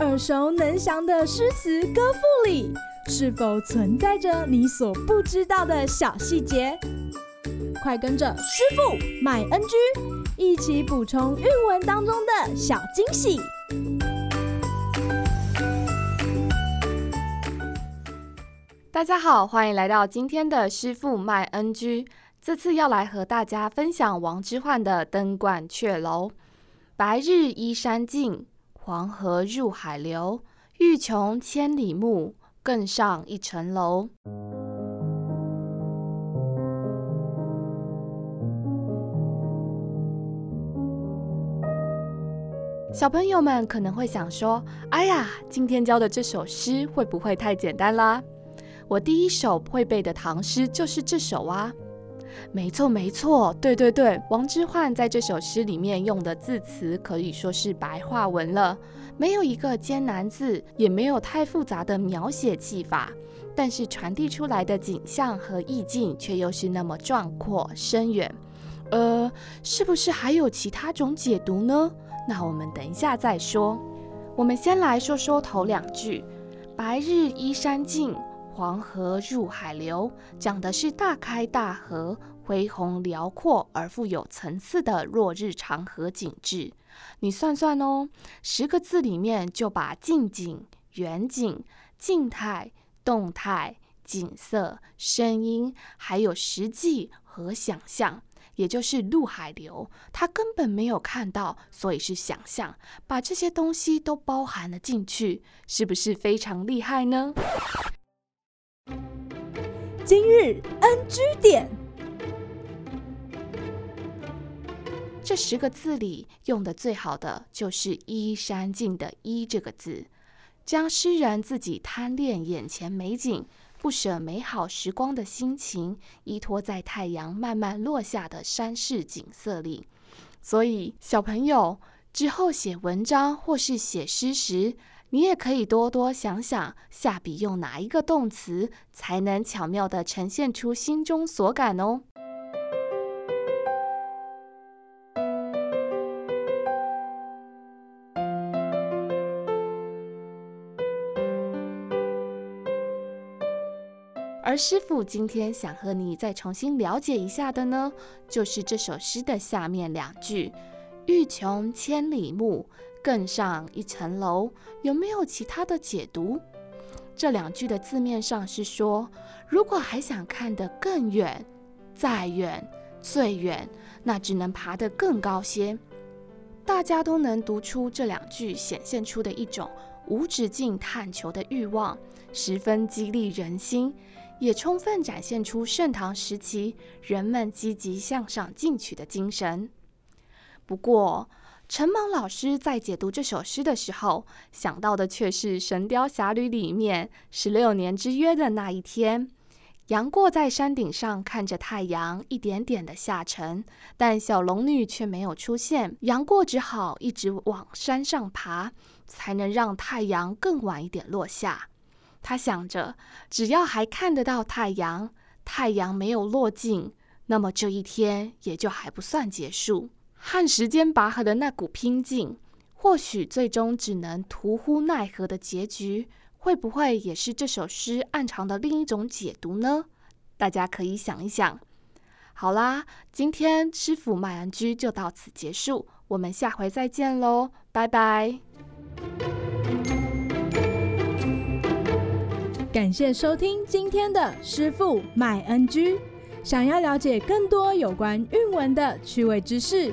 耳熟能详的诗词歌赋里，是否存在着你所不知道的小细节？快跟着师傅麦恩居一起补充韵文当中的小惊喜！大家好，欢迎来到今天的师傅麦恩居。这次要来和大家分享王之涣的《登鹳雀楼》：白日依山尽，黄河入海流。欲穷千里目，更上一层楼。小朋友们可能会想说：“哎呀，今天教的这首诗会不会太简单啦？我第一首会背的唐诗就是这首啊！”没错，没错，对对对，王之涣在这首诗里面用的字词可以说是白话文了，没有一个艰难字，也没有太复杂的描写技法，但是传递出来的景象和意境却又是那么壮阔深远。呃，是不是还有其他种解读呢？那我们等一下再说。我们先来说说头两句：“白日依山尽，黄河入海流”，讲的是大开大合、恢宏辽阔而富有层次的落日长河景致。你算算哦，十个字里面就把近景、远景、静态、动态、景色、声音，还有实际和想象。也就是入海流，他根本没有看到，所以是想象，把这些东西都包含了进去，是不是非常厉害呢？今日 NG 点，这十个字里用的最好的就是“依山尽”的“依”这个字，将诗人自己贪恋眼前美景。不舍美好时光的心情，依托在太阳慢慢落下的山势景色里。所以，小朋友之后写文章或是写诗时，你也可以多多想想，下笔用哪一个动词，才能巧妙地呈现出心中所感哦。而师傅今天想和你再重新了解一下的呢，就是这首诗的下面两句：“欲穷千里目，更上一层楼。”有没有其他的解读？这两句的字面上是说，如果还想看得更远、再远、最远，那只能爬得更高些。大家都能读出这两句显现出的一种无止境探求的欲望，十分激励人心。也充分展现出盛唐时期人们积极向上进取的精神。不过，陈芒老师在解读这首诗的时候，想到的却是《神雕侠侣》里面十六年之约的那一天，杨过在山顶上看着太阳一点点的下沉，但小龙女却没有出现，杨过只好一直往山上爬，才能让太阳更晚一点落下。他想着，只要还看得到太阳，太阳没有落尽，那么这一天也就还不算结束。和时间拔河的那股拼劲，或许最终只能徒呼奈何的结局，会不会也是这首诗暗藏的另一种解读呢？大家可以想一想。好啦，今天师傅麦恩居就到此结束，我们下回再见喽，拜拜。感谢收听今天的师傅麦恩居。想要了解更多有关韵文的趣味知识，